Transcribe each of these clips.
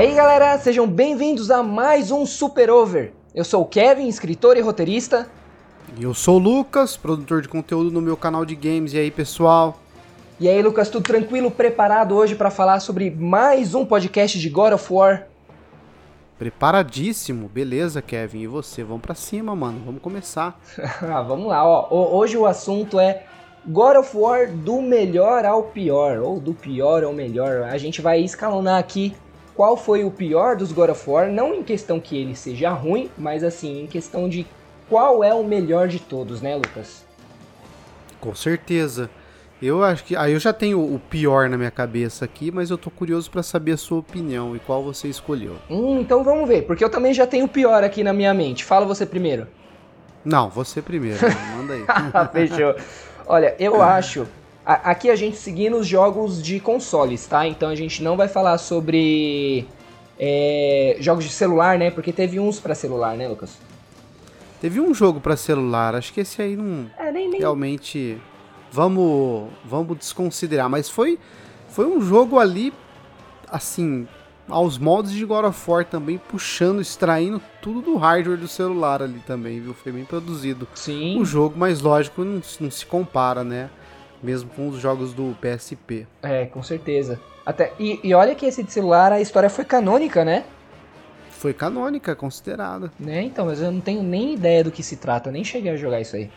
aí galera, sejam bem-vindos a mais um Super Over. Eu sou o Kevin, escritor e roteirista. E eu sou o Lucas, produtor de conteúdo no meu canal de games. E aí, pessoal? E aí, Lucas, tudo tranquilo? Preparado hoje para falar sobre mais um podcast de God of War? Preparadíssimo, beleza, Kevin. E você? Vamos para cima, mano. Vamos começar. ah, vamos lá, ó. Hoje o assunto é God of War do melhor ao pior, ou do pior ao melhor. A gente vai escalonar aqui qual foi o pior dos God of War, não em questão que ele seja ruim, mas assim, em questão de qual é o melhor de todos, né, Lucas? Com certeza. Eu acho que. Aí ah, eu já tenho o pior na minha cabeça aqui, mas eu tô curioso para saber a sua opinião e qual você escolheu. Hum, então vamos ver, porque eu também já tenho o pior aqui na minha mente. Fala você primeiro. Não, você primeiro, manda aí. Fechou. Olha, eu acho. A, aqui a gente seguindo os jogos de consoles, tá? Então a gente não vai falar sobre é, jogos de celular, né? Porque teve uns para celular, né, Lucas? Teve um jogo para celular, acho que esse aí não. É, nem, nem... Realmente. Vamos, vamos desconsiderar. Mas foi, foi um jogo ali, assim, aos moldes de God of War também, puxando, extraindo tudo do hardware do celular ali também, viu? Foi bem produzido. Sim. O jogo, mas lógico, não, não se compara, né? Mesmo com os jogos do PSP. É, com certeza. Até, e, e olha que esse de celular, a história foi canônica, né? Foi canônica, considerada. Né, então, mas eu não tenho nem ideia do que se trata, nem cheguei a jogar isso aí.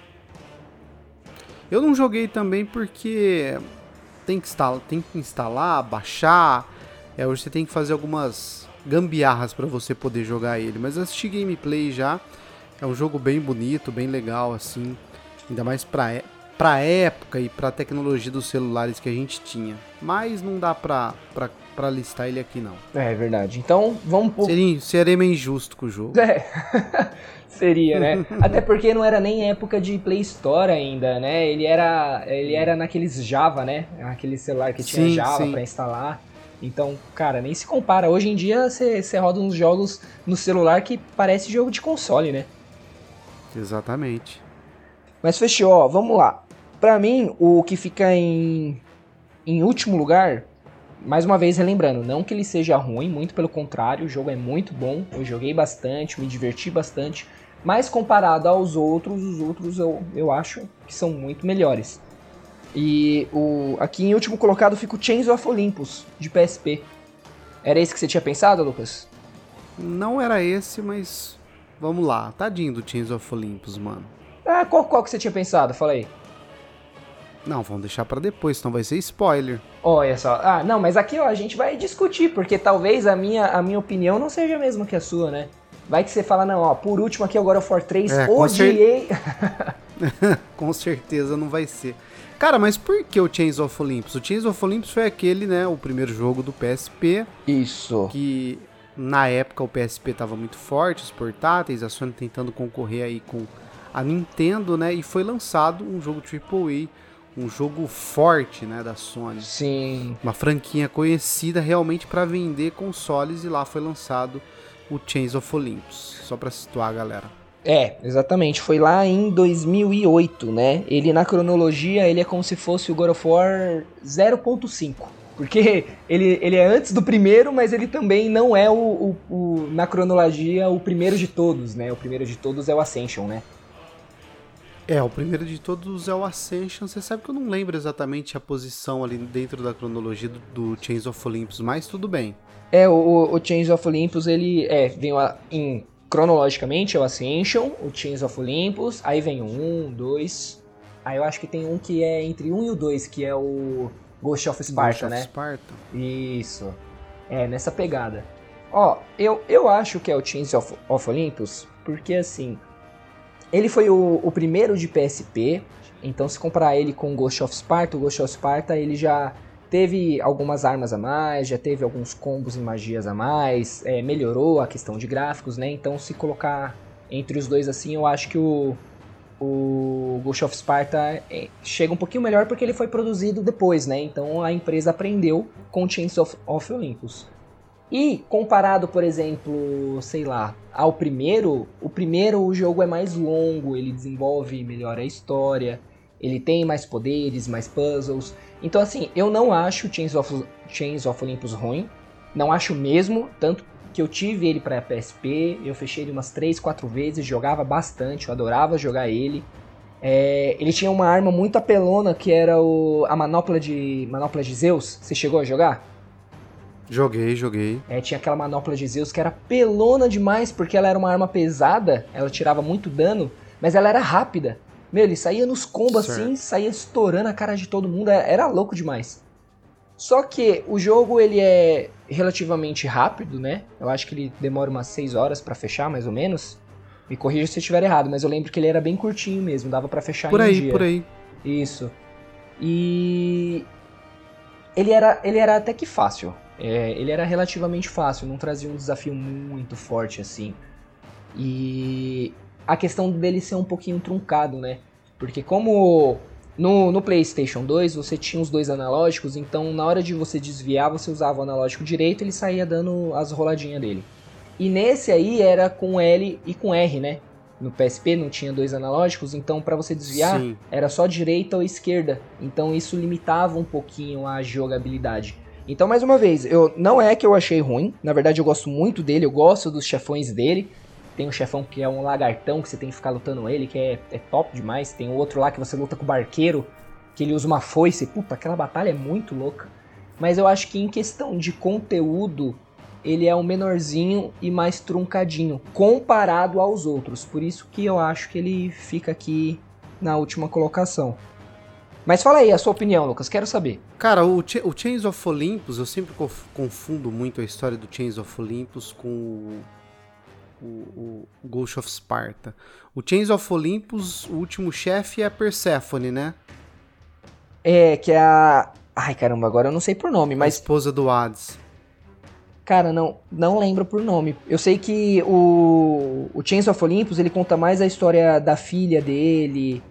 Eu não joguei também porque tem que instalar, tem que instalar baixar, é, hoje você tem que fazer algumas gambiarras para você poder jogar ele. Mas assisti gameplay já. É um jogo bem bonito, bem legal, assim. Ainda mais pra, é, pra época e pra tecnologia dos celulares que a gente tinha. Mas não dá pra, pra, pra listar ele aqui, não. É, é verdade. Então, vamos... Seria, seria meio injusto com o jogo. É. Seria, né? Até porque não era nem época de Play Store ainda, né? Ele era, ele era naqueles Java, né? Aquele celular que tinha sim, Java para instalar. Então, cara, nem se compara. Hoje em dia você roda uns jogos no celular que parece jogo de console, né? Exatamente. Mas fechou, ó, vamos lá. Pra mim, o que fica em, em último lugar, mais uma vez relembrando, não que ele seja ruim, muito pelo contrário, o jogo é muito bom. Eu joguei bastante, me diverti bastante. Mas comparado aos outros, os outros eu, eu acho que são muito melhores. E o, aqui em último colocado fica o Chains of Olympus, de PSP. Era esse que você tinha pensado, Lucas? Não era esse, mas vamos lá. Tadinho do Chains of Olympus, mano. Ah, qual, qual que você tinha pensado? Fala aí. Não, vamos deixar para depois, senão vai ser spoiler. Olha só. Ah, não, mas aqui ó, a gente vai discutir, porque talvez a minha, a minha opinião não seja a mesma que a sua, né? Vai que você fala, não, ó, por último aqui agora o For 3, é, odiei. Com, com certeza não vai ser. Cara, mas por que o Chains of Olympus? O Chains of Olympus foi aquele, né, o primeiro jogo do PSP. Isso. Que na época o PSP estava muito forte, os portáteis, a Sony tentando concorrer aí com a Nintendo, né, e foi lançado um jogo AAA, um jogo forte, né, da Sony. Sim. Uma franquia conhecida realmente para vender consoles e lá foi lançado o Chains of Olympus, só para situar a galera. É, exatamente. Foi lá em 2008, né? Ele na cronologia, ele é como se fosse o God of War 0.5. Porque ele, ele é antes do primeiro, mas ele também não é o, o, o, na cronologia o primeiro de todos, né? O primeiro de todos é o Ascension, né? É, o primeiro de todos é o Ascension. Você sabe que eu não lembro exatamente a posição ali dentro da cronologia do, do Chains of Olympus, mas tudo bem. É, o, o Chains of Olympus, ele é, vem em cronologicamente é o Ascension, o Chains of Olympus, aí vem o 1, 2. Aí eu acho que tem um que é entre o 1 e o 2, que é o Ghost of Sparta, Ghost né? Of Sparta. Isso. É, nessa pegada. Ó, eu, eu acho que é o Chains of, of Olympus, porque assim, ele foi o, o primeiro de PSP, então se comparar ele com Ghost of Sparta, o Ghost of Sparta ele já teve algumas armas a mais, já teve alguns combos e magias a mais, é, melhorou a questão de gráficos, né? Então, se colocar entre os dois assim, eu acho que o, o Ghost of Sparta é, chega um pouquinho melhor porque ele foi produzido depois, né? Então a empresa aprendeu com Chains of, of Olympus. E comparado, por exemplo, sei lá, ao primeiro, o primeiro o jogo é mais longo, ele desenvolve melhor a história, ele tem mais poderes, mais puzzles. Então, assim, eu não acho Chains of, Chains of Olympus ruim. Não acho mesmo, tanto que eu tive ele para PSP, eu fechei ele umas 3, 4 vezes, jogava bastante, eu adorava jogar ele. É, ele tinha uma arma muito apelona que era o, a manopla de, manopla de Zeus. Você chegou a jogar? Joguei, joguei. É, tinha aquela manopla de Zeus que era pelona demais, porque ela era uma arma pesada, ela tirava muito dano, mas ela era rápida. Meu, ele saía nos combos assim, saía estourando a cara de todo mundo, era louco demais. Só que o jogo ele é relativamente rápido, né? Eu acho que ele demora umas 6 horas para fechar, mais ou menos. Me corrija se eu estiver errado, mas eu lembro que ele era bem curtinho mesmo, dava para fechar por em aí, um dia. Por aí, Isso. E ele era, ele era até que fácil. É, ele era relativamente fácil, não trazia um desafio muito forte assim. E a questão dele ser um pouquinho truncado, né? Porque como no, no PlayStation 2 você tinha os dois analógicos, então na hora de você desviar você usava o analógico direito e ele saía dando as roladinhas dele. E nesse aí era com L e com R, né? No PSP não tinha dois analógicos, então para você desviar Sim. era só direita ou esquerda. Então isso limitava um pouquinho a jogabilidade. Então, mais uma vez, eu não é que eu achei ruim, na verdade eu gosto muito dele, eu gosto dos chefões dele. Tem um chefão que é um lagartão que você tem que ficar lutando ele, que é, é top demais. Tem outro lá que você luta com o barqueiro, que ele usa uma foice. Puta, aquela batalha é muito louca. Mas eu acho que em questão de conteúdo, ele é um menorzinho e mais truncadinho, comparado aos outros. Por isso que eu acho que ele fica aqui na última colocação. Mas fala aí a sua opinião, Lucas, quero saber. Cara, o, Cha- o Chains of Olympus, eu sempre conf- confundo muito a história do Chains of Olympus com o, o, o Ghost of Sparta. O Chains of Olympus, o último chefe é a Persephone, né? É, que é a. Ai caramba, agora eu não sei por nome, A mas esposa do Hades. Cara, não, não lembro por nome. Eu sei que o, o Chains of Olympus, ele conta mais a história da filha dele,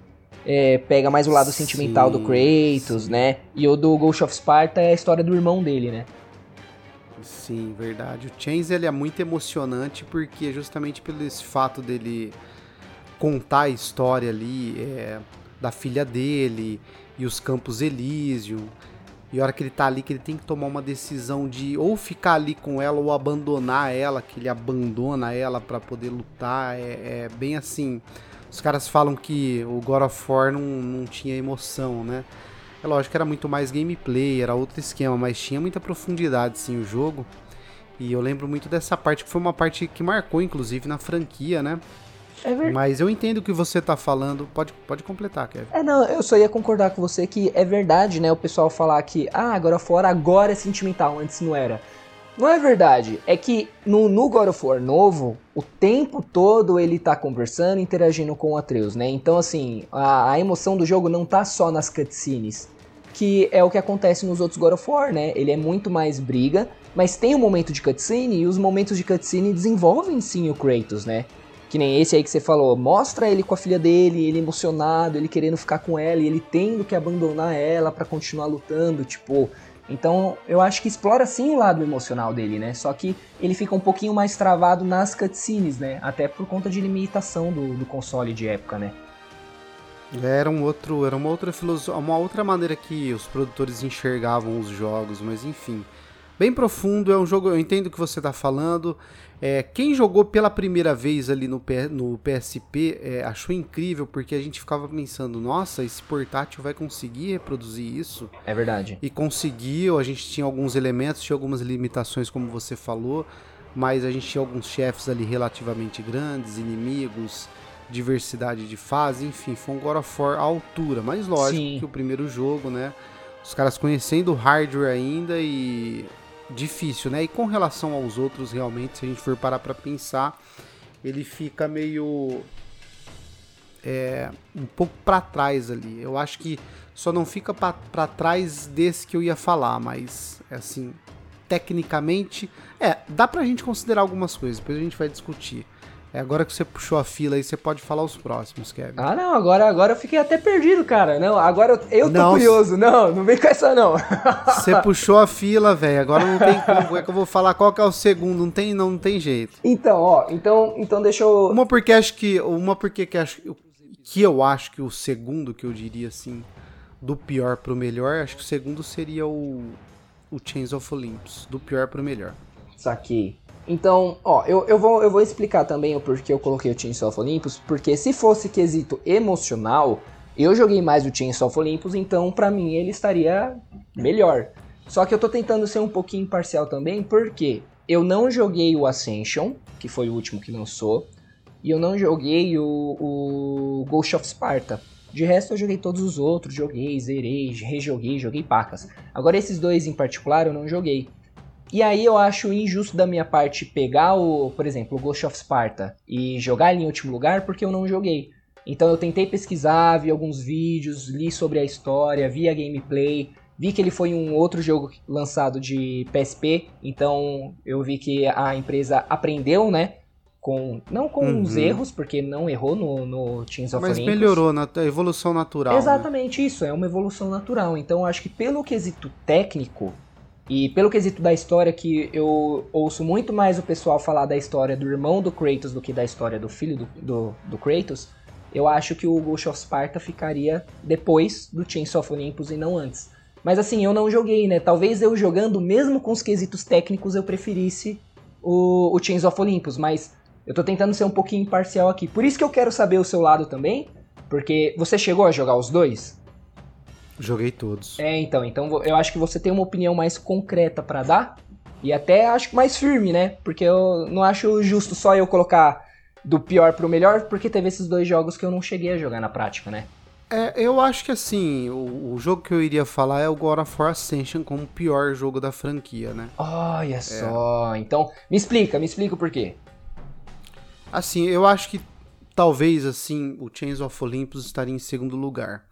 é, pega mais o lado Sim, sentimental do Kratos, sim. né? E o do Ghost of Sparta é a história do irmão dele, né? Sim, verdade. O Chains ele é muito emocionante porque justamente pelo esse fato dele contar a história ali é, da filha dele e os Campos Elísio. E a hora que ele tá ali, que ele tem que tomar uma decisão de ou ficar ali com ela ou abandonar ela, que ele abandona ela pra poder lutar. É, é bem assim. Os caras falam que o God of War não, não tinha emoção, né? É lógico que era muito mais gameplay, era outro esquema, mas tinha muita profundidade sim o jogo. E eu lembro muito dessa parte, que foi uma parte que marcou, inclusive, na franquia, né? É verdade. Mas eu entendo o que você tá falando. Pode, pode completar, Kevin. É, não, eu só ia concordar com você que é verdade, né? O pessoal falar que, ah, agora fora agora é sentimental, antes não era. Não é verdade. É que no, no God of War novo, o tempo todo ele tá conversando, interagindo com o Atreus, né? Então, assim, a, a emoção do jogo não tá só nas cutscenes. Que é o que acontece nos outros God of War, né? Ele é muito mais briga, mas tem um momento de cutscene e os momentos de cutscene desenvolvem sim o Kratos, né? Que nem esse aí que você falou, mostra ele com a filha dele, ele emocionado, ele querendo ficar com ela e ele tendo que abandonar ela pra continuar lutando, tipo. Então, eu acho que explora sim o lado emocional dele, né? Só que ele fica um pouquinho mais travado nas cutscenes, né? Até por conta de limitação do, do console de época, né? Era um outro, era uma outra filosofia, uma outra maneira que os produtores enxergavam os jogos, mas enfim. Bem profundo, é um jogo, eu entendo o que você está falando. É, quem jogou pela primeira vez ali no, P- no PSP é, achou incrível, porque a gente ficava pensando, nossa, esse portátil vai conseguir reproduzir isso? É verdade. E conseguiu, a gente tinha alguns elementos, tinha algumas limitações, como você falou, mas a gente tinha alguns chefes ali relativamente grandes, inimigos, diversidade de fase, enfim, foi um God of War à altura, mas lógico Sim. que o primeiro jogo, né, os caras conhecendo o hardware ainda e difícil, né, e com relação aos outros, realmente, se a gente for parar pra pensar, ele fica meio é, um pouco pra trás ali. Eu acho que só não fica pra trás desse que eu ia falar, mas assim, tecnicamente, é, dá pra gente considerar algumas coisas, depois a gente vai discutir. É, agora que você puxou a fila aí, você pode falar os próximos, Kevin. Ah, não, agora, agora eu fiquei até perdido, cara. Não, agora eu, eu tô Não. curioso. Não, não vem com essa, não. Você puxou a fila, velho. Agora não tem como. É que eu vou falar qual que é o segundo. Não tem, não, não tem jeito. Então, ó, então, então deixa eu. Uma porque acho que. Uma porque que acho que eu acho que o segundo que eu diria assim, do pior pro melhor, acho que o segundo seria o o Chains of Olympus, do pior pro melhor. Saquei. Então, ó, eu, eu, vou, eu vou explicar também o porquê eu coloquei o Chains of Olympus, porque se fosse quesito emocional, eu joguei mais o Chains of Olympus, então pra mim ele estaria melhor. Só que eu tô tentando ser um pouquinho imparcial também, porque eu não joguei o Ascension, que foi o último que lançou, e eu não joguei o, o Ghost of Sparta. De resto, eu joguei todos os outros, joguei, zerei, rejoguei, joguei pacas. Agora, esses dois em particular, eu não joguei. E aí eu acho injusto da minha parte pegar o, por exemplo, o Ghost of Sparta e jogar ele em último lugar porque eu não joguei. Então eu tentei pesquisar, vi alguns vídeos, li sobre a história, vi a gameplay, vi que ele foi um outro jogo lançado de PSP, então eu vi que a empresa aprendeu, né? Com, não com uhum. os erros, porque não errou no, no Teams of Mas Olympus. melhorou, na evolução natural. Né? Exatamente né? isso, é uma evolução natural. Então eu acho que pelo quesito técnico, e pelo quesito da história, que eu ouço muito mais o pessoal falar da história do irmão do Kratos do que da história do filho do, do, do Kratos, eu acho que o Ghost of Sparta ficaria depois do Chains of Olympus e não antes. Mas assim, eu não joguei, né? Talvez eu jogando, mesmo com os quesitos técnicos, eu preferisse o, o Chains of Olympus, mas eu tô tentando ser um pouquinho imparcial aqui. Por isso que eu quero saber o seu lado também, porque você chegou a jogar os dois? Joguei todos. É, então, então eu acho que você tem uma opinião mais concreta para dar e até acho mais firme, né? Porque eu não acho justo só eu colocar do pior pro melhor, porque teve esses dois jogos que eu não cheguei a jogar na prática, né? É, eu acho que assim, o, o, jogo que eu iria falar é o God of War Ascension como o pior jogo da franquia, né? Olha é. só, então me explica, me explica o porquê. Assim, eu acho que talvez assim o Chains of Olympus estaria em segundo lugar.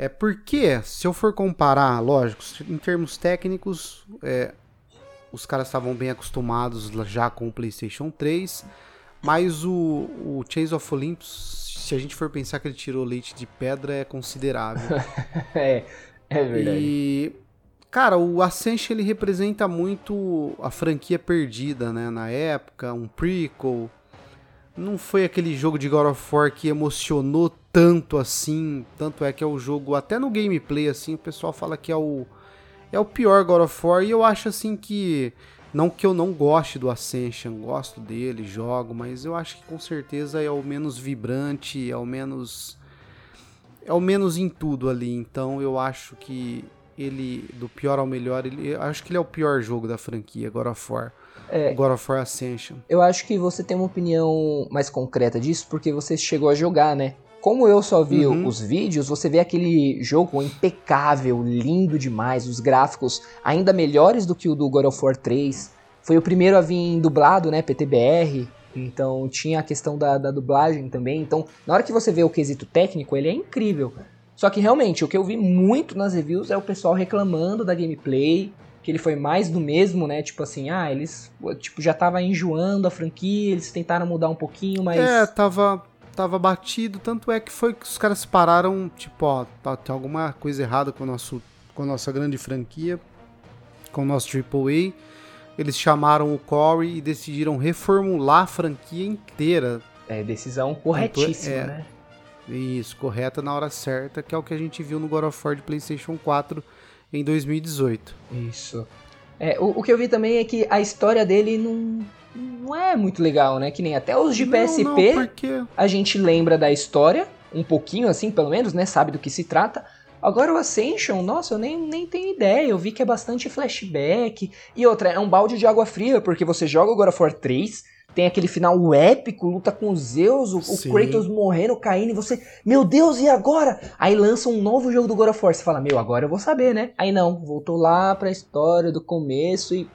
É porque, se eu for comparar, lógico, em termos técnicos, é, os caras estavam bem acostumados já com o PlayStation 3, mas o, o Chains of Olympus, se a gente for pensar que ele tirou leite de pedra, é considerável. é, é verdade. E, cara, o Ascension ele representa muito a franquia perdida, né? Na época, um prequel. Não foi aquele jogo de God of War que emocionou tanto assim. Tanto é que é o jogo, até no gameplay, assim, o pessoal fala que é o, é o pior God of War. E eu acho assim que. Não que eu não goste do Ascension, gosto dele, jogo, mas eu acho que com certeza é o menos vibrante, é o menos. É o menos em tudo ali. Então eu acho que ele, do pior ao melhor, ele, eu acho que ele é o pior jogo da franquia, God of War. É, God of War Ascension. Eu acho que você tem uma opinião mais concreta disso porque você chegou a jogar, né? Como eu só vi uhum. os vídeos, você vê aquele jogo impecável, lindo demais, os gráficos ainda melhores do que o do God of War 3. Foi o primeiro a vir dublado, né, PTBR, então tinha a questão da, da dublagem também. Então, na hora que você vê o quesito técnico, ele é incrível. Só que realmente, o que eu vi muito nas reviews é o pessoal reclamando da gameplay, que ele foi mais do mesmo, né? Tipo assim, ah, eles tipo, já tava enjoando a franquia, eles tentaram mudar um pouquinho, mas. É, tava, tava batido, tanto é que foi que os caras pararam, tipo, ó, tá, tem alguma coisa errada com, o nosso, com a nossa grande franquia, com o nosso AAA. Eles chamaram o Corey e decidiram reformular a franquia inteira. É, decisão corretíssima, é, né? Isso, correta na hora certa, que é o que a gente viu no God of War de PlayStation 4 em 2018. Isso. É, o, o que eu vi também é que a história dele não, não é muito legal, né? Que nem até os de PSP, não, não, a gente lembra da história, um pouquinho assim, pelo menos, né? Sabe do que se trata. Agora o Ascension, nossa, eu nem, nem tenho ideia. Eu vi que é bastante flashback. E outra, é um balde de água fria, porque você joga o God of War 3, tem aquele final épico, luta com os Zeus, o, o, Kratos morrendo, caindo, e você, meu Deus, e agora? Aí lança um novo jogo do God of War, você fala, meu, agora eu vou saber, né? Aí não, voltou lá pra história do começo e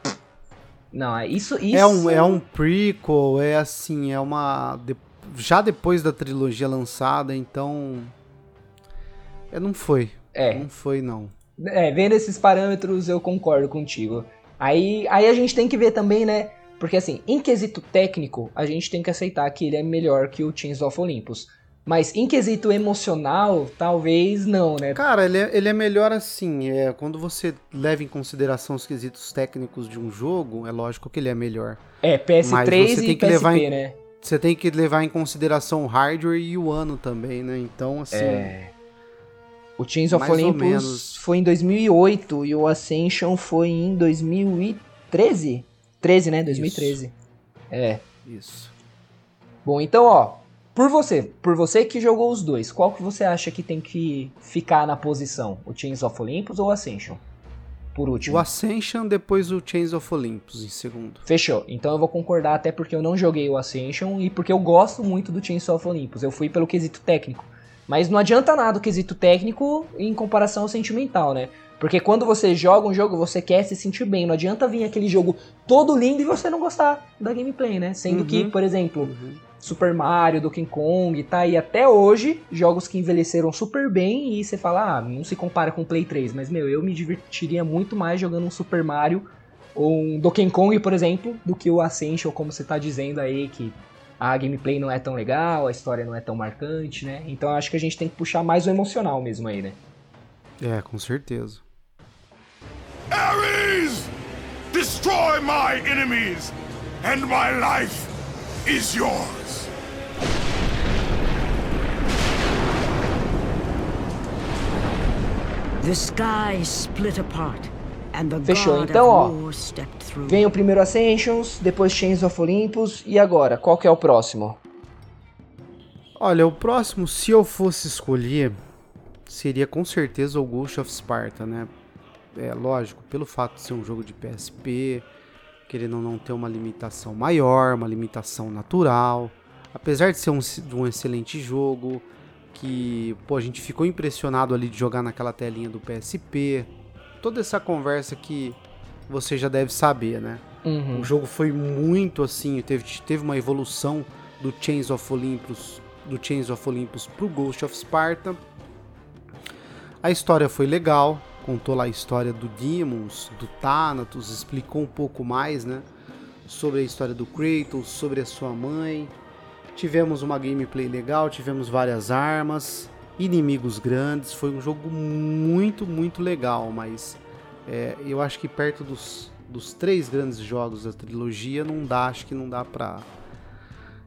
não, é isso, isso. É um, é um prequel, é assim, é uma. Já depois da trilogia lançada, então. É, não foi. É. Não foi, não. É, vendo esses parâmetros, eu concordo contigo. Aí, aí a gente tem que ver também, né? Porque assim, em quesito técnico, a gente tem que aceitar que ele é melhor que o Teams of Olympus. Mas em quesito emocional, talvez não, né? Cara, ele é, ele é melhor assim. É, quando você leva em consideração os quesitos técnicos de um jogo, é lógico que ele é melhor. É, PS3 e PSP, em, né? Você tem que levar em consideração o hardware e o ano também, né? Então, assim. É. O Chains of Olympus foi em 2008 e o Ascension foi em 2013. 13, né? 2013. Isso. É. Isso. Bom, então, ó, por você, por você que jogou os dois, qual que você acha que tem que ficar na posição? O Chains of Olympus ou o Ascension? Por último. O Ascension, depois o Chains of Olympus em segundo. Fechou. Então eu vou concordar até porque eu não joguei o Ascension e porque eu gosto muito do Chains of Olympus. Eu fui pelo quesito técnico. Mas não adianta nada o quesito técnico em comparação ao sentimental, né? Porque quando você joga um jogo, você quer se sentir bem. Não adianta vir aquele jogo todo lindo e você não gostar da gameplay, né? Sendo uhum. que, por exemplo, uhum. Super Mario, Donkey Kong, tá aí até hoje, jogos que envelheceram super bem e você fala, ah, não se compara com o Play 3, mas meu, eu me divertiria muito mais jogando um Super Mario ou um Donkey Kong, por exemplo, do que o Ascension, como você tá dizendo aí, que a gameplay não é tão legal, a história não é tão marcante, né? Então acho que a gente tem que puxar mais o emocional mesmo aí, né? É, com certeza. Ares! Destroy my enemies, and my life is yours! Fechou. Então, ó, vem o primeiro Ascensions, depois Chains of Olympus e agora, qual que é o próximo? Olha, o próximo, se eu fosse escolher, seria com certeza o Ghost of Sparta, né? É lógico, pelo fato de ser um jogo de PSP, querendo não ter uma limitação maior, uma limitação natural, apesar de ser um, um excelente jogo, que pô, a gente ficou impressionado ali de jogar naquela telinha do PSP, toda essa conversa que você já deve saber, né? Uhum. O jogo foi muito assim, teve, teve uma evolução do Chains of Olympus, do Chains of Olympus pro Ghost of Sparta. A história foi legal, contou lá a história do Demons, do Thanatos, explicou um pouco mais, né? Sobre a história do Kratos, sobre a sua mãe. Tivemos uma gameplay legal, tivemos várias armas inimigos grandes. Foi um jogo muito, muito legal, mas é, eu acho que perto dos, dos três grandes jogos da trilogia não dá, acho que não dá pra.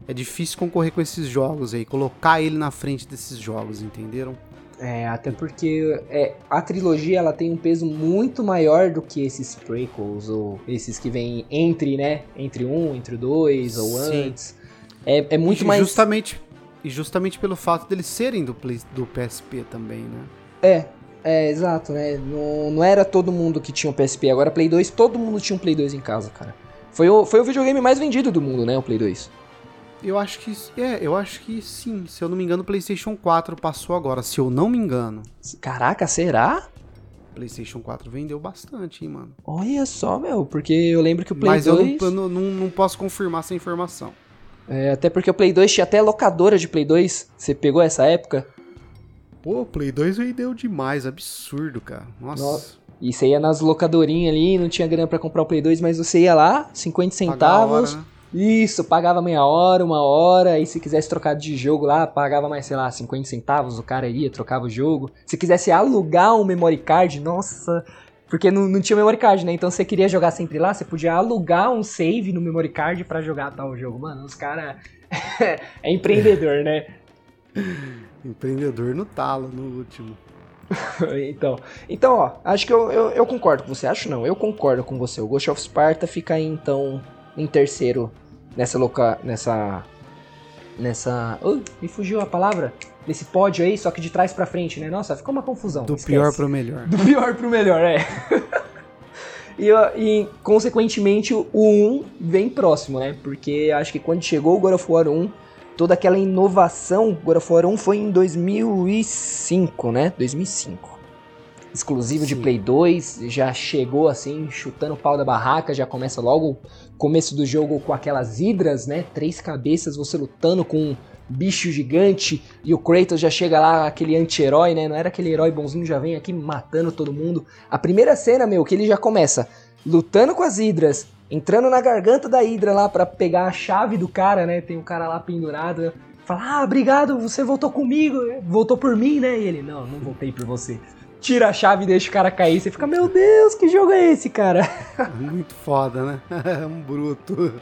É difícil concorrer com esses jogos aí, colocar ele na frente desses jogos, entenderam? É, até porque é, a trilogia ela tem um peso muito maior do que esses prequels ou esses que vêm entre, né? Entre um, entre dois ou Sim. antes. É, é muito e mais. Justamente e justamente pelo fato deles serem do, Play, do PSP também, né? É, é, exato, né? Não, não era todo mundo que tinha um PSP, agora Play 2, todo mundo tinha um Play 2 em casa, cara. Foi o, foi o videogame mais vendido do mundo, né? O Play 2. Eu acho que. É, eu acho que sim. Se eu não me engano, o PlayStation 4 passou agora, se eu não me engano. Caraca, será? PlayStation 4 vendeu bastante, hein, mano. Olha só, meu, porque eu lembro que o Play Mas 2. Mas eu não, não, não posso confirmar essa informação. É, até porque o Play 2 tinha até locadora de Play 2. Você pegou essa época? Pô, o Play 2 vendeu demais, absurdo, cara. Nossa. Nossa. E você ia nas locadorinhas ali, não tinha grana para comprar o Play 2, mas você ia lá, 50 centavos. Hora, né? Isso, pagava meia hora, uma hora, e se quisesse trocar de jogo lá, pagava mais, sei lá, 50 centavos, o cara ia, trocava o jogo. Se quisesse alugar um memory card, nossa, porque não, não tinha memory card, né? Então você queria jogar sempre lá, você podia alugar um save no memory card para jogar tal jogo. Mano, os caras é empreendedor, né? empreendedor no talo, no último. então, então, ó, acho que eu, eu, eu, concordo com você. Acho não, eu concordo com você. O Ghost of Sparta fica aí, então, em terceiro nessa loca... nessa... Nessa... Uh, me fugiu a palavra? desse pódio aí, só que de trás para frente, né? Nossa, ficou uma confusão. Do esquece. pior pro melhor. Do pior pro melhor, é. e, e, consequentemente, o 1 vem próximo, né? Porque acho que quando chegou o God of War 1, toda aquela inovação, God of War 1 foi em 2005, né? 2005 exclusivo Sim. de Play 2, já chegou assim, chutando o pau da barraca, já começa logo o começo do jogo com aquelas hidras, né? Três cabeças, você lutando com bicho gigante e o Kratos já chega lá, aquele anti-herói, né? Não era aquele herói bonzinho, já vem aqui matando todo mundo. A primeira cena, meu, que ele já começa lutando com as hidras, entrando na garganta da hidra lá para pegar a chave do cara, né? Tem um cara lá pendurado. Fala, ah, obrigado, você voltou comigo, voltou por mim, né? E ele, não, não voltei por você. Tira a chave e deixa o cara cair. Você fica, meu Deus, que jogo é esse, cara? Muito foda, né? É um bruto.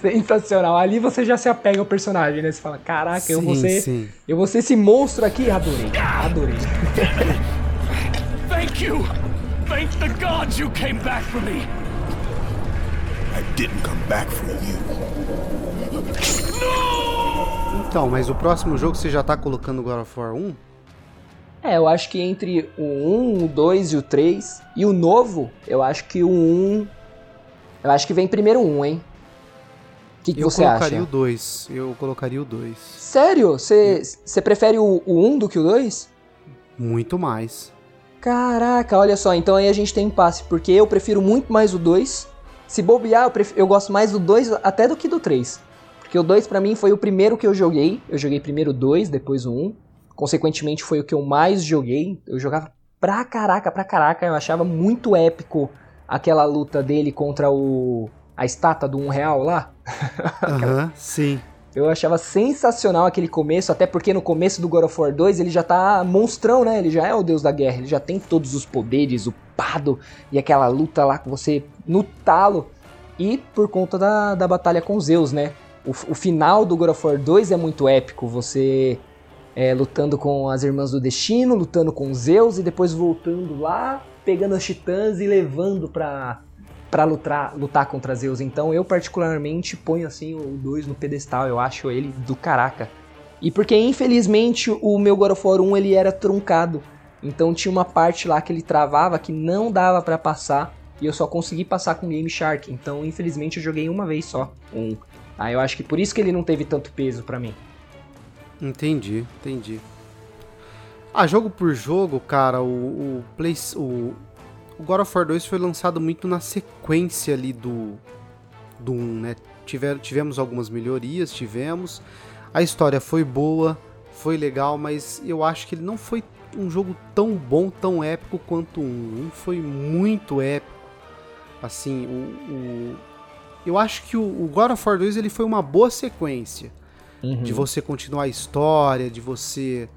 Sensacional. Ali você já se apega ao personagem, né? Você fala, caraca, sim, eu vou ser. Sim. Eu vou ser esse monstro aqui. Adorei. Adorei. Thank you! Thank the gods you came back for me! I didn't come back for you. Então, mas o próximo jogo você já tá colocando God of War 1? É, eu acho que entre o 1, o 2 e o 3 e o novo, eu acho que o 1. Eu acho que vem primeiro o 1, hein? O que, que eu você colocaria acha? o 2. Eu colocaria o 2. Sério? Você você prefere o, o 1 do que o 2? Muito mais. Caraca, olha só, então aí a gente tem impasse, porque eu prefiro muito mais o 2. Se bobear, eu, pref- eu gosto mais do 2 até do que do 3. Porque o 2 pra mim foi o primeiro que eu joguei. Eu joguei primeiro o 2, depois o 1. Consequentemente foi o que eu mais joguei. Eu jogava pra caraca, pra caraca. Eu achava muito épico aquela luta dele contra o a estátua do 1 real lá. Aham, sim. Eu achava sensacional aquele começo, até porque no começo do God of War 2 ele já tá monstrão, né? Ele já é o deus da guerra, ele já tem todos os poderes, upado, e aquela luta lá com você no talo. E por conta da, da batalha com Zeus, né? O, o final do God of War 2 é muito épico, você é, lutando com as Irmãs do Destino, lutando com Zeus e depois voltando lá, pegando as titãs e levando pra, pra lutar, lutar contra Zeus. Então eu particularmente ponho assim o 2 no pedestal, eu acho ele do caraca. E porque infelizmente o meu God of War 1 ele era truncado. Então tinha uma parte lá que ele travava que não dava pra passar e eu só consegui passar com Game Shark. Então infelizmente eu joguei uma vez só, um. Ah, eu acho que por isso que ele não teve tanto peso pra mim. Entendi, entendi. Ah, jogo por jogo, cara, o, o, Play, o, o God of War 2 foi lançado muito na sequência ali do, do 1, né? Tiver, tivemos algumas melhorias, tivemos. A história foi boa, foi legal, mas eu acho que ele não foi um jogo tão bom, tão épico quanto o 1. O 1 foi muito épico. Assim, o, o eu acho que o, o God of War 2 ele foi uma boa sequência de você continuar a história, de você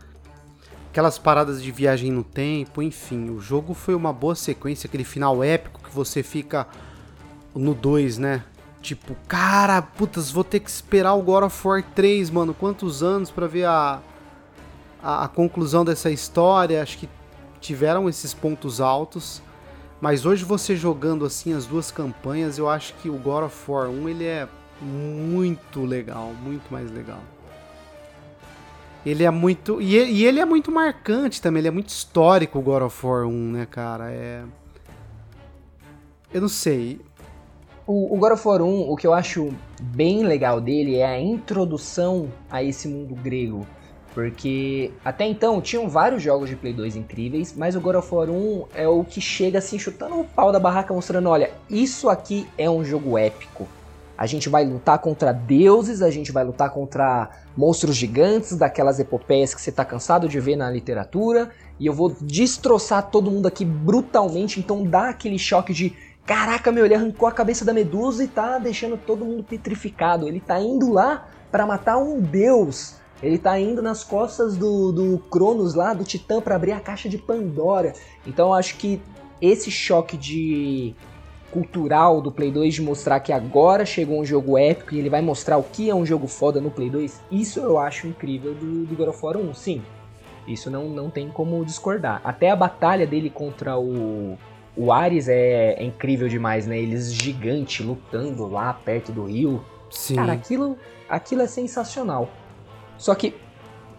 aquelas paradas de viagem no tempo, enfim, o jogo foi uma boa sequência, aquele final épico que você fica no 2, né? Tipo, cara, putas, vou ter que esperar o God of War 3, mano, quantos anos pra ver a, a, a conclusão dessa história? Acho que tiveram esses pontos altos. Mas hoje você jogando assim as duas campanhas, eu acho que o God of War 1 ele é muito legal, muito mais legal. Ele é muito. E ele é muito marcante também, ele é muito histórico o God of War 1, né, cara? É. Eu não sei. O, o God of War 1, o que eu acho bem legal dele é a introdução a esse mundo grego. Porque até então tinham vários jogos de Play 2 incríveis, mas o God of War 1 é o que chega assim chutando o pau da barraca mostrando, olha, isso aqui é um jogo épico. A gente vai lutar contra deuses, a gente vai lutar contra monstros gigantes, daquelas epopeias que você tá cansado de ver na literatura, e eu vou destroçar todo mundo aqui brutalmente, então dá aquele choque de caraca, meu, ele arrancou a cabeça da medusa e tá deixando todo mundo petrificado. Ele tá indo lá para matar um deus. Ele tá indo nas costas do, do Cronos lá, do Titã, para abrir a caixa de Pandora. Então eu acho que esse choque de cultural do Play 2 de mostrar que agora chegou um jogo épico e ele vai mostrar o que é um jogo foda no Play 2, isso eu acho incrível do, do God of War 1, sim. Isso não, não tem como discordar. Até a batalha dele contra o, o Ares é, é incrível demais, né? Eles gigantes lutando lá perto do rio. Sim. Cara, aquilo, aquilo é sensacional. Só que,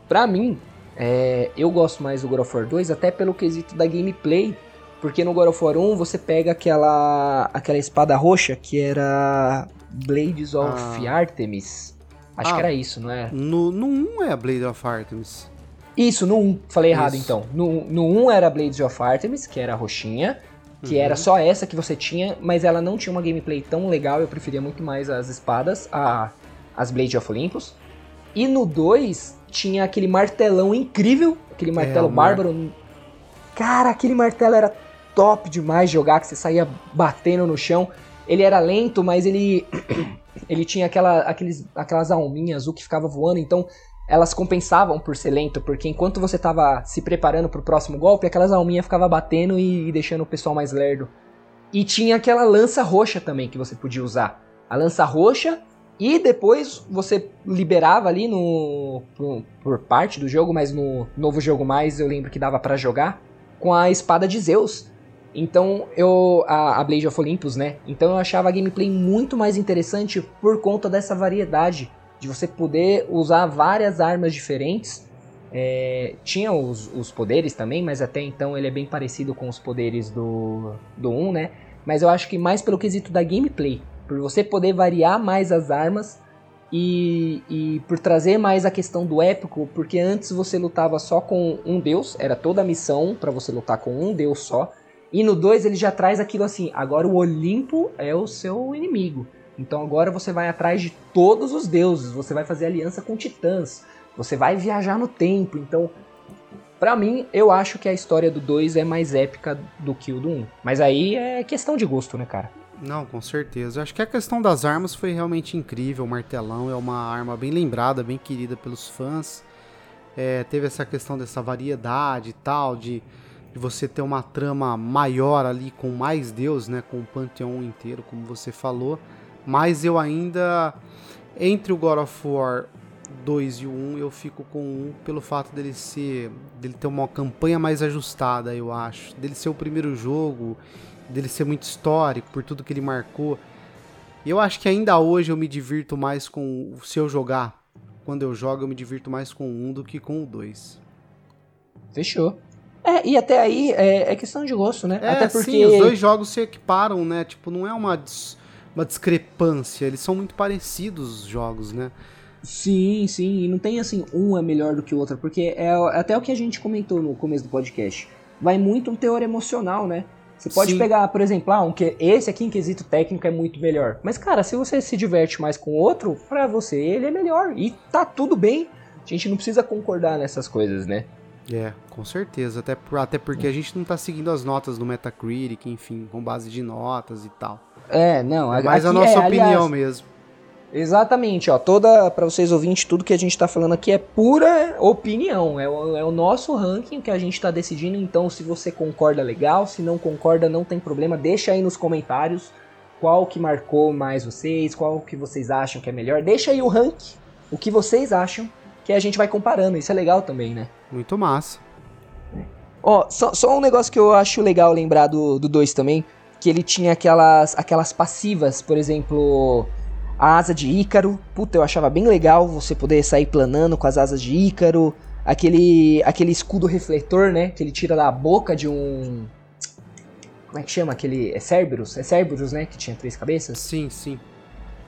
pra mim, é, eu gosto mais do God of War 2 até pelo quesito da gameplay. Porque no God of War 1 você pega aquela, aquela espada roxa que era Blades of Artemis. Acho Ah. que era isso, não é? No, no 1 é a Blade of Artemis. Isso, no 1. Falei errado Isso. então. No, no 1 era Blades of Artemis, que era a roxinha. Que Uhum. era só essa que você tinha, mas ela não tinha uma gameplay tão legal. Eu preferia muito mais as espadas, a, as Blades of Olympus. E no 2 tinha aquele martelão incrível, aquele martelo o mar- bárbaro. Cara, aquele martelo era top demais jogar, que você saía batendo no chão. Ele era lento, mas ele ele tinha aquela, aqueles, aquelas alminhas azul que ficava voando, então elas compensavam por ser lento, porque enquanto você tava se preparando pro próximo golpe, aquelas alminhas ficavam batendo e, e deixando o pessoal mais lerdo. E tinha aquela lança roxa também que você podia usar. a lança roxa e depois você liberava ali no por, por, parte do jogo, mas no novo jogo mais eu lembro que dava para jogar com a espada de Zeus. Então eu a, a Blade of Olympus, né? Então eu achava a gameplay muito mais interessante por conta dessa variedade de você poder usar várias armas diferentes. É, tinha os, os, poderes também, mas até então ele é bem parecido com os poderes do, do 1, né? Mas eu acho que mais pelo quesito da gameplay por você poder variar mais as armas e, e por trazer mais a questão do épico, porque antes você lutava só com um deus, era toda a missão para você lutar com um deus só. E no 2 ele já traz aquilo assim: agora o Olimpo é o seu inimigo. Então agora você vai atrás de todos os deuses, você vai fazer aliança com titãs, você vai viajar no tempo. Então, para mim, eu acho que a história do 2 é mais épica do que o do 1. Um. Mas aí é questão de gosto, né, cara? Não, com certeza. Acho que a questão das armas foi realmente incrível. O martelão é uma arma bem lembrada, bem querida pelos fãs. É, teve essa questão dessa variedade e tal, de, de, você ter uma trama maior ali com mais deus, né? Com o panteão inteiro, como você falou. Mas eu ainda, entre o God of War 2 e o 1, eu fico com o 1 pelo fato dele ser. dele ter uma campanha mais ajustada, eu acho. Dele ser o primeiro jogo dele ser muito histórico, por tudo que ele marcou. E eu acho que ainda hoje eu me divirto mais com. Se eu jogar, quando eu jogo, eu me divirto mais com um do que com o dois. Fechou. É, e até aí é, é questão de gosto, né? É, até porque sim, os dois jogos se equiparam, né? Tipo, não é uma, uma discrepância, eles são muito parecidos os jogos, né? Sim, sim, e não tem assim, um é melhor do que o outro, porque é até o que a gente comentou no começo do podcast. Vai muito um teor emocional, né? Você pode Sim. pegar, por exemplo, ah, um que esse aqui em quesito técnico é muito melhor. Mas, cara, se você se diverte mais com outro, pra você ele é melhor. E tá tudo bem. A gente não precisa concordar nessas coisas, né? É, com certeza. Até, por, até porque a gente não tá seguindo as notas do Metacritic, enfim, com base de notas e tal. É, não. É mais a nossa é, opinião aliás, mesmo. Exatamente, ó. Toda, para vocês ouvintes, tudo que a gente tá falando aqui é pura opinião. É o, é o nosso ranking que a gente tá decidindo. Então, se você concorda, legal. Se não concorda, não tem problema. Deixa aí nos comentários qual que marcou mais vocês, qual que vocês acham que é melhor. Deixa aí o ranking, o que vocês acham, que a gente vai comparando. Isso é legal também, né? Muito massa. Ó, só, só um negócio que eu acho legal lembrar do 2 também, que ele tinha aquelas, aquelas passivas, por exemplo a asa de Ícaro, puta, eu achava bem legal você poder sair planando com as asas de Ícaro. Aquele, aquele escudo refletor, né? Que ele tira da boca de um. Como é que chama? Aquele. É Cerberus? É Cerberus, né? Que tinha três cabeças? Sim, sim.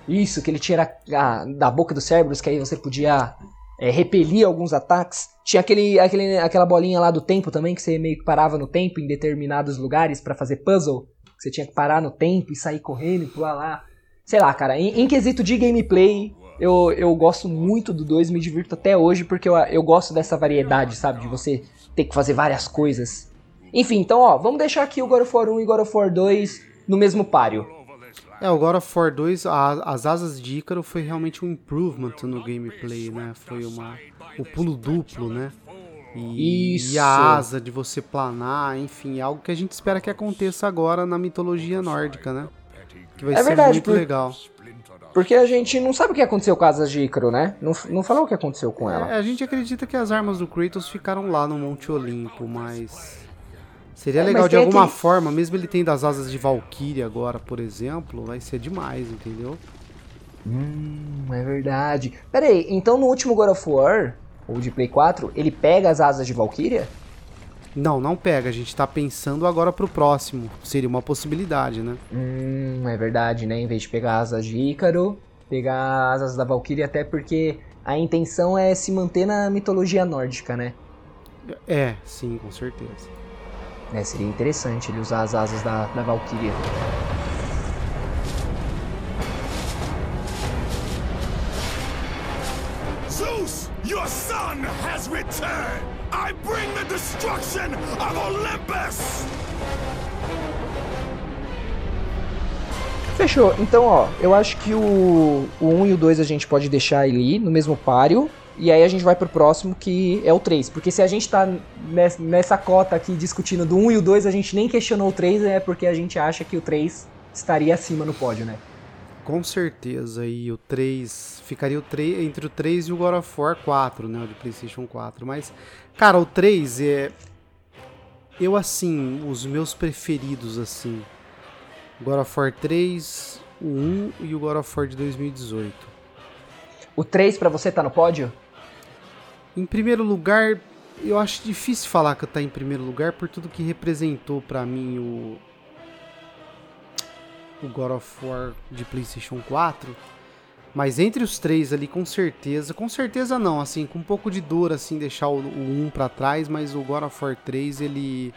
Isso, que ele tira a, da boca do Cerberus, que aí você podia é, repelir alguns ataques. Tinha aquele, aquele, aquela bolinha lá do tempo também, que você meio que parava no tempo em determinados lugares para fazer puzzle. Que você tinha que parar no tempo e sair correndo e pular lá sei lá, cara, em, em quesito de gameplay, eu, eu gosto muito do 2, me divirto até hoje, porque eu, eu gosto dessa variedade, sabe? De você ter que fazer várias coisas. Enfim, então, ó, vamos deixar aqui o God of War 1 e God of War 2 no mesmo páreo. É, o God of War 2, a, as asas de Ícaro foi realmente um improvement no gameplay, né? Foi uma, o pulo duplo, né? E, Isso. e a asa de você planar, enfim, é algo que a gente espera que aconteça agora na mitologia nórdica, né? Que vai é ser verdade, muito por... legal. Porque a gente não sabe o que aconteceu com as asas de Icaro, né? Não, não falou o que aconteceu com ela. É, a gente acredita que as armas do Kratos ficaram lá no Monte Olimpo, mas. Seria é, legal de alguma aquele... forma, mesmo ele tendo as asas de Valkyrie agora, por exemplo, vai ser demais, entendeu? Hum, é verdade. Pera aí, então no último God of War, ou de Play 4, ele pega as asas de Valkyria? Não, não pega. A gente tá pensando agora pro próximo. Seria uma possibilidade, né? Hum, é verdade, né? Em vez de pegar asas de Ícaro, pegar asas da Valkyrie, até porque a intenção é se manter na mitologia nórdica, né? É, sim, com certeza. É, seria interessante ele usar as asas da, da Valkyria. Zeus, your son has returned! I bring the destruction of Olympus! Fechou. Então, ó, eu acho que o, o 1 e o 2 a gente pode deixar ali no mesmo páreo. E aí a gente vai pro próximo, que é o 3. Porque se a gente tá nessa, cota aqui discutindo do 1 e o 2, a gente nem questionou o 3, é porque a gente acha que o 3 estaria acima no pódio, né? Com certeza, e o 3 ficaria o 3, entre o 3 e o God of War 4, né, o de PlayStation 4, mas cara, o 3 é eu assim, os meus preferidos assim, God of War 3, o 1 e o God of War de 2018. O 3 para você tá no pódio? Em primeiro lugar, eu acho difícil falar que tá em primeiro lugar por tudo que representou para mim o o God of War de PlayStation 4. Mas entre os três ali, com certeza, com certeza não, assim, com um pouco de dor, assim, deixar o, o 1 para trás, mas o God of War 3, ele.